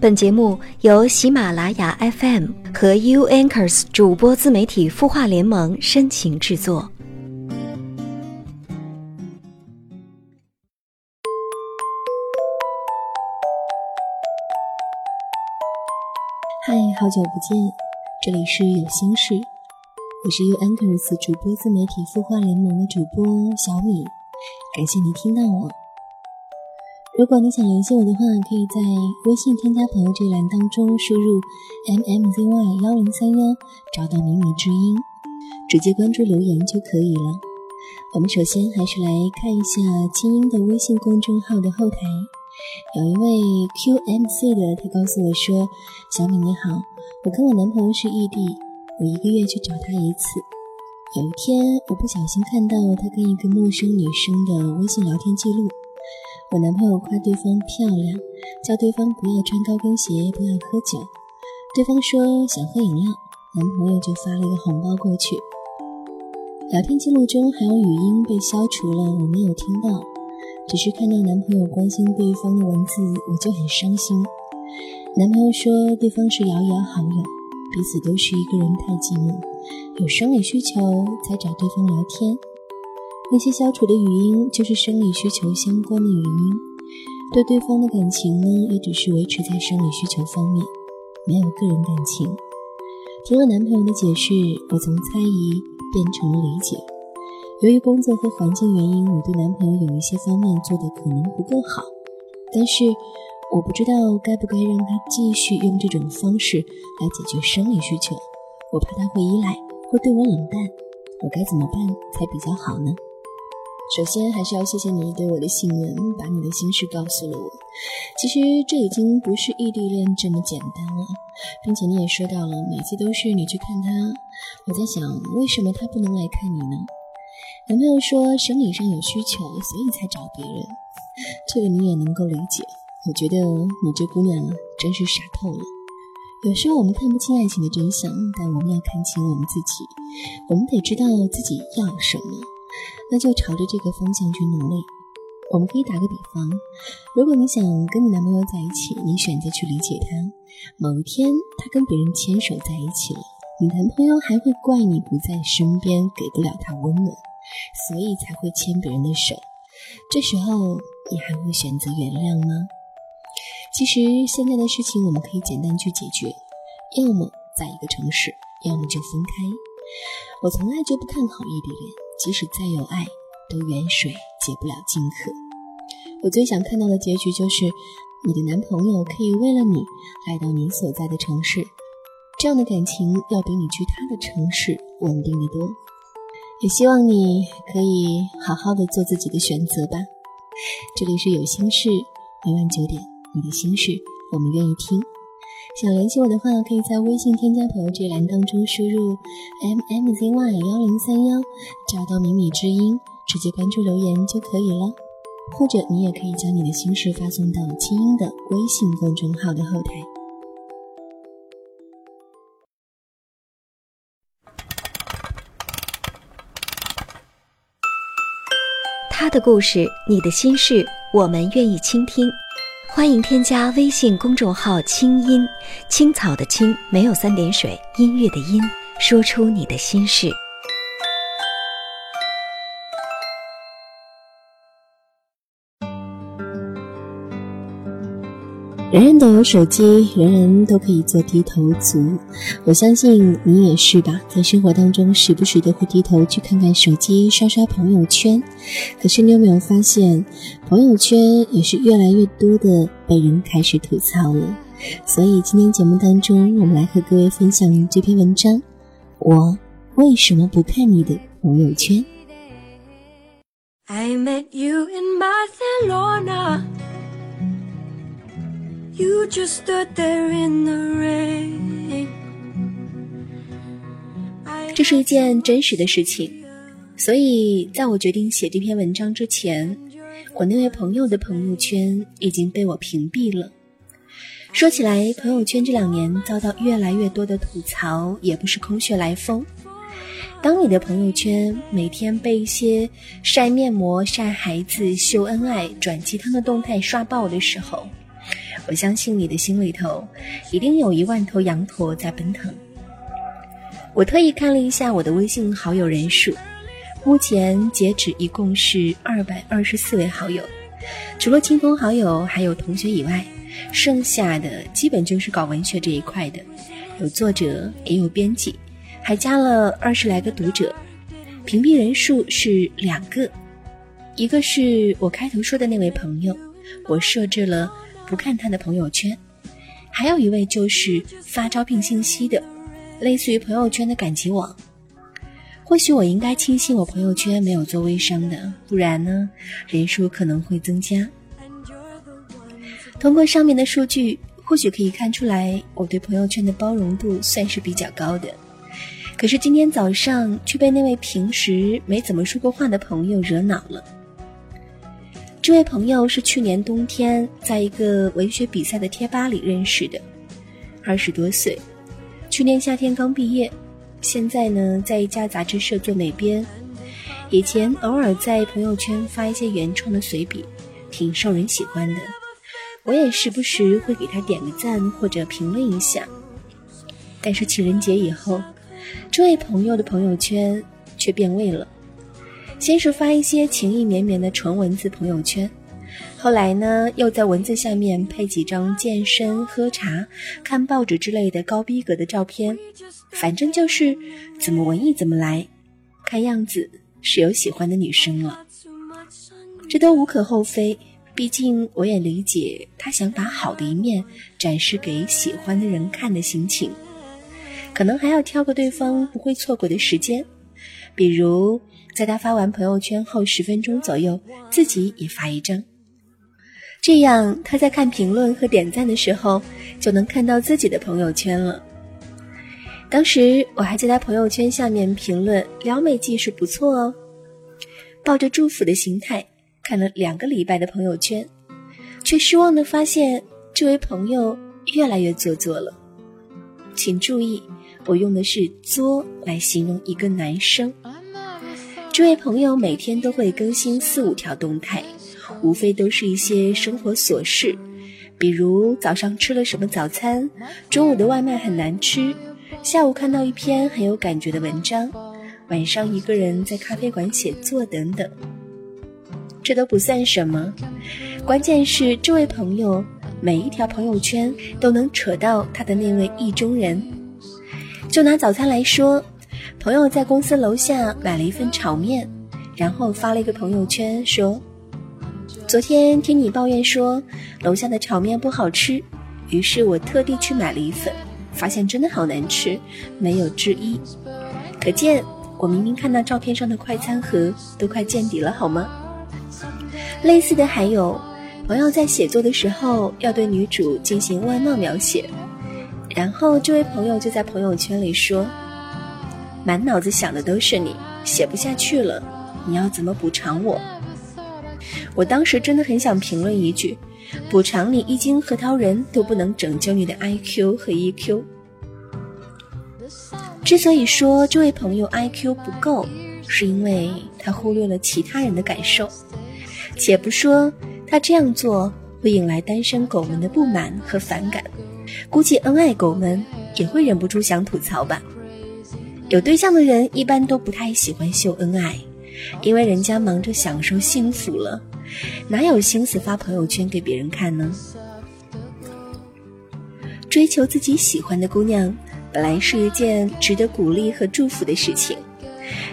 本节目由喜马拉雅 FM 和 U Anchors 主播自媒体孵化联盟深情制作。嗨，好久不见，这里是有心事，我是 U Anchors 主播自媒体孵化联盟的主播小米，感谢你听到我。如果你想联系我的话，可以在微信添加朋友这一栏当中输入 m m z y 幺零三幺，找到靡靡之音，直接关注留言就可以了。我们首先还是来看一下清音的微信公众号的后台，有一位 QMC 的，他告诉我说：“小米你好，我跟我男朋友是异地，我一个月去找他一次。有一天，我不小心看到他跟一个陌生女生的微信聊天记录。”我男朋友夸对方漂亮，叫对方不要穿高跟鞋，不要喝酒。对方说想喝饮料，男朋友就发了一个红包过去。聊天记录中还有语音被消除了，我没有听到，只是看到男朋友关心对方的文字，我就很伤心。男朋友说对方是遥遥好友，彼此都是一个人太寂寞，有生理需求才找对方聊天。那些消除的语音就是生理需求相关的语音，对对方的感情呢，也只是维持在生理需求方面，没有个人感情。听了男朋友的解释，我从猜疑变成了理解。由于工作和环境原因，我对男朋友有一些方面做的可能不够好，但是我不知道该不该让他继续用这种方式来解决生理需求。我怕他会依赖，会对我冷淡，我该怎么办才比较好呢？首先，还是要谢谢你对我的信任，把你的心事告诉了我。其实这已经不是异地恋这么简单了，并且你也说到了，每次都是你去看他。我在想，为什么他不能来看你呢？男朋友说生理上有需求，所以才找别人。这个你也能够理解。我觉得你这姑娘真是傻透了。有时候我们看不清爱情的真相，但我们要看清我们自己。我们得知道自己要什么。那就朝着这个方向去努力。我们可以打个比方，如果你想跟你男朋友在一起，你选择去理解他，某一天他跟别人牵手在一起了，你男朋友还会怪你不在身边，给不了他温暖，所以才会牵别人的手。这时候你还会选择原谅吗？其实现在的事情我们可以简单去解决，要么在一个城市，要么就分开。我从来就不看好异地恋。即使再有爱，都远水解不了近渴。我最想看到的结局就是，你的男朋友可以为了你来到你所在的城市，这样的感情要比你去他的城市稳定的多。也希望你可以好好的做自己的选择吧。这里是有心事，每晚九点，你的心事我们愿意听。想联系我的话，可以在微信添加朋友这栏当中输入 m m z y 幺零三幺，找到米米之音，直接关注留言就可以了。或者你也可以将你的心事发送到清音的微信公众号的后台。他的故事，你的心事，我们愿意倾听。欢迎添加微信公众号“清音青草”的青没有三点水，音乐的音，说出你的心事。人人都有手机，人人都可以做低头族。我相信你也是吧，在生活当中时不时的会低头去看看手机，刷刷朋友圈。可是你有没有发现，朋友圈也是越来越多的被人开始吐槽了？所以今天节目当中，我们来和各位分享这篇文章：我为什么不看你的朋友圈？I met you in Barcelona. You just stood there in the rain. 这是一件真实的事情，所以在我决定写这篇文章之前，我那位朋友的朋友圈已经被我屏蔽了。说起来，朋友圈这两年遭到越来越多的吐槽，也不是空穴来风。当你的朋友圈每天被一些晒面膜、晒孩子、秀恩爱、转鸡汤的动态刷爆的时候，我相信你的心里头一定有一万头羊驼在奔腾。我特意看了一下我的微信好友人数，目前截止一共是二百二十四位好友，除了亲朋好友还有同学以外，剩下的基本就是搞文学这一块的，有作者也有编辑，还加了二十来个读者，屏蔽人数是两个，一个是我开头说的那位朋友，我设置了不看他的朋友圈，还有一位就是发招聘信息的。类似于朋友圈的感情网，或许我应该庆幸我朋友圈没有做微商的，不然呢，人数可能会增加。通过上面的数据，或许可以看出来我对朋友圈的包容度算是比较高的。可是今天早上却被那位平时没怎么说过话的朋友惹恼了。这位朋友是去年冬天在一个文学比赛的贴吧里认识的，二十多岁。去年夏天刚毕业，现在呢在一家杂志社做美编。以前偶尔在朋友圈发一些原创的随笔，挺受人喜欢的。我也时不时会给他点个赞或者评论一下。但是情人节以后，这位朋友的朋友圈却变味了。先是发一些情意绵绵的纯文字朋友圈。后来呢，又在文字下面配几张健身、喝茶、看报纸之类的高逼格的照片，反正就是怎么文艺怎么来。看样子是有喜欢的女生了，这都无可厚非。毕竟我也理解他想把好的一面展示给喜欢的人看的心情，可能还要挑个对方不会错过的时间，比如在他发完朋友圈后十分钟左右，自己也发一张。这样，他在看评论和点赞的时候，就能看到自己的朋友圈了。当时我还在他朋友圈下面评论：“撩妹技术不错哦。”抱着祝福的心态看了两个礼拜的朋友圈，却失望的发现这位朋友越来越做作了。请注意，我用的是“作”来形容一个男生。这位朋友每天都会更新四五条动态。无非都是一些生活琐事，比如早上吃了什么早餐，中午的外卖很难吃，下午看到一篇很有感觉的文章，晚上一个人在咖啡馆写作等等。这都不算什么，关键是这位朋友每一条朋友圈都能扯到他的那位意中人。就拿早餐来说，朋友在公司楼下买了一份炒面，然后发了一个朋友圈说。昨天听你抱怨说楼下的炒面不好吃，于是我特地去买了一份，发现真的好难吃，没有之一。可见我明明看到照片上的快餐盒都快见底了，好吗？类似的还有，朋友在写作的时候要对女主进行外貌描写，然后这位朋友就在朋友圈里说，满脑子想的都是你，写不下去了，你要怎么补偿我？我当时真的很想评论一句：“补偿你一斤核桃仁都不能拯救你的 IQ 和 EQ。”之所以说这位朋友 IQ 不够，是因为他忽略了其他人的感受。且不说他这样做会引来单身狗们的不满和反感，估计恩爱狗们也会忍不住想吐槽吧。有对象的人一般都不太喜欢秀恩爱。因为人家忙着享受幸福了，哪有心思发朋友圈给别人看呢？追求自己喜欢的姑娘，本来是一件值得鼓励和祝福的事情，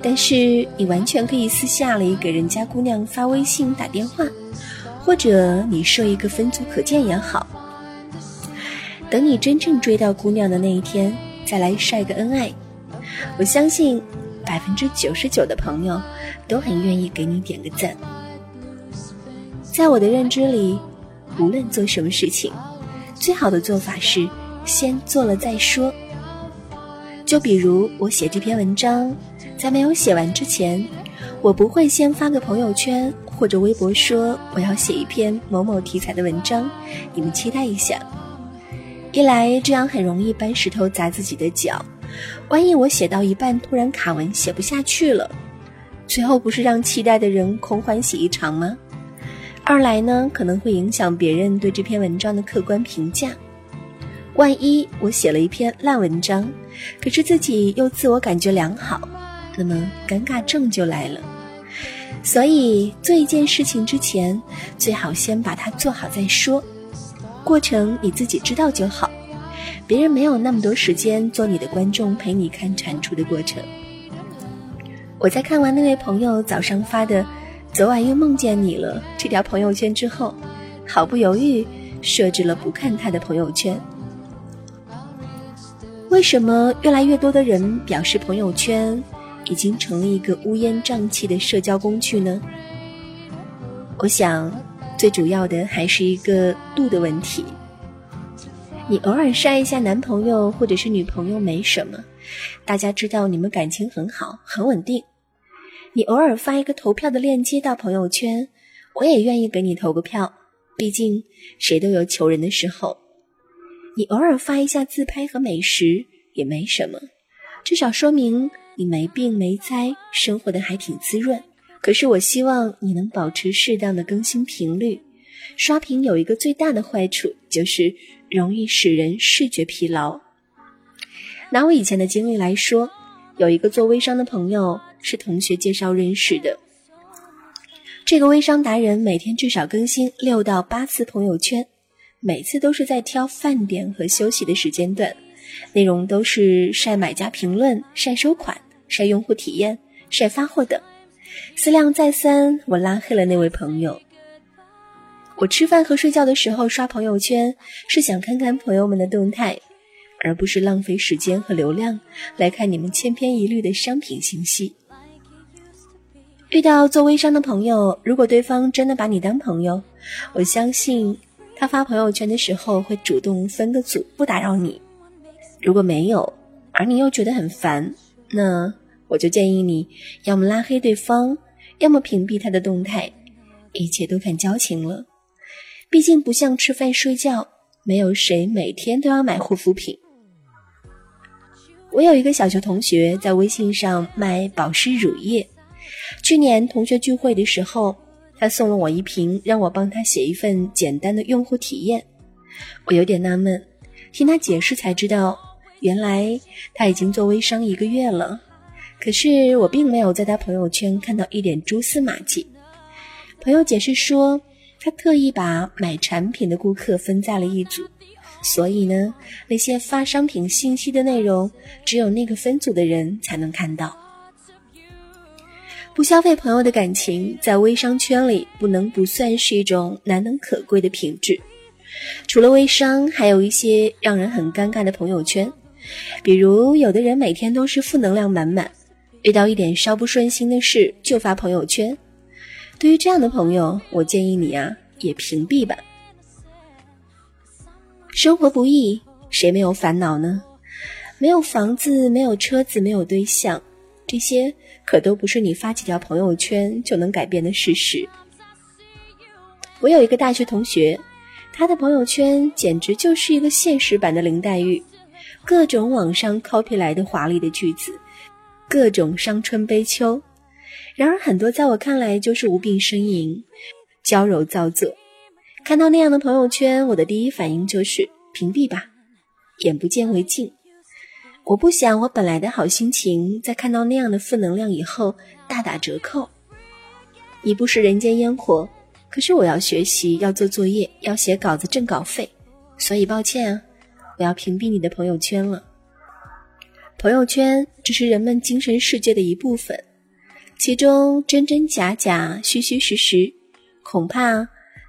但是你完全可以私下里给人家姑娘发微信、打电话，或者你设一个分组可见也好。等你真正追到姑娘的那一天，再来晒个恩爱，我相信。百分之九十九的朋友都很愿意给你点个赞。在我的认知里，无论做什么事情，最好的做法是先做了再说。就比如我写这篇文章，在没有写完之前，我不会先发个朋友圈或者微博说我要写一篇某某题材的文章，你们期待一下。一来这样很容易搬石头砸自己的脚。万一我写到一半突然卡文写不下去了，最后不是让期待的人空欢喜一场吗？二来呢，可能会影响别人对这篇文章的客观评价。万一我写了一篇烂文章，可是自己又自我感觉良好，那么尴尬症就来了。所以做一件事情之前，最好先把它做好再说。过程你自己知道就好，别人没有那么多时间做你的观众陪你看产出的过程。我在看完那位朋友早上发的“昨晚又梦见你了”这条朋友圈之后，毫不犹豫设置了不看他的朋友圈。为什么越来越多的人表示朋友圈已经成了一个乌烟瘴气的社交工具呢？我想。最主要的还是一个度的问题。你偶尔晒一下男朋友或者是女朋友没什么，大家知道你们感情很好很稳定。你偶尔发一个投票的链接到朋友圈，我也愿意给你投个票，毕竟谁都有求人的时候。你偶尔发一下自拍和美食也没什么，至少说明你没病没灾，生活的还挺滋润。可是我希望你能保持适当的更新频率。刷屏有一个最大的坏处，就是容易使人视觉疲劳。拿我以前的经历来说，有一个做微商的朋友是同学介绍认识的。这个微商达人每天至少更新六到八次朋友圈，每次都是在挑饭点和休息的时间段，内容都是晒买家评论、晒收款、晒用户体验、晒发货等。思量再三，我拉黑了那位朋友。我吃饭和睡觉的时候刷朋友圈，是想看看朋友们的动态，而不是浪费时间和流量来看你们千篇一律的商品信息。遇到做微商的朋友，如果对方真的把你当朋友，我相信他发朋友圈的时候会主动分个组，不打扰你。如果没有，而你又觉得很烦，那……我就建议你，要么拉黑对方，要么屏蔽他的动态，一切都看交情了。毕竟不像吃饭睡觉，没有谁每天都要买护肤品。我有一个小学同学在微信上卖保湿乳液，去年同学聚会的时候，他送了我一瓶，让我帮他写一份简单的用户体验。我有点纳闷，听他解释才知道，原来他已经做微商一个月了。可是我并没有在他朋友圈看到一点蛛丝马迹。朋友解释说，他特意把买产品的顾客分在了一组，所以呢，那些发商品信息的内容，只有那个分组的人才能看到。不消费朋友的感情，在微商圈里不能不算是一种难能可贵的品质。除了微商，还有一些让人很尴尬的朋友圈，比如有的人每天都是负能量满满。遇到一点稍不顺心的事就发朋友圈，对于这样的朋友，我建议你啊，也屏蔽吧。生活不易，谁没有烦恼呢？没有房子，没有车子，没有对象，这些可都不是你发几条朋友圈就能改变的事实。我有一个大学同学，他的朋友圈简直就是一个现实版的林黛玉，各种网上 copy 来的华丽的句子。各种伤春悲秋，然而很多在我看来就是无病呻吟、娇柔造作。看到那样的朋友圈，我的第一反应就是屏蔽吧，眼不见为净。我不想我本来的好心情在看到那样的负能量以后大打折扣。你不食人间烟火，可是我要学习，要做作业，要写稿子挣稿费，所以抱歉啊，我要屏蔽你的朋友圈了。朋友圈只是人们精神世界的一部分，其中真真假假、虚虚实实，恐怕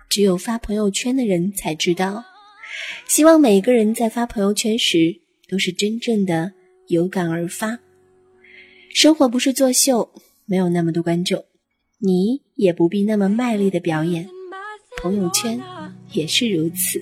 只有发朋友圈的人才知道。希望每个人在发朋友圈时都是真正的有感而发。生活不是作秀，没有那么多观众，你也不必那么卖力的表演。朋友圈也是如此。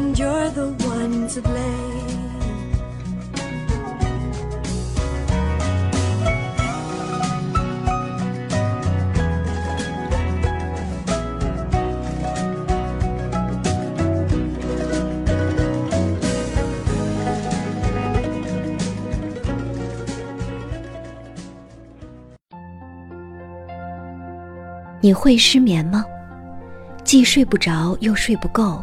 and you're the one to blame. 你会失眠吗？既睡不着又睡不够，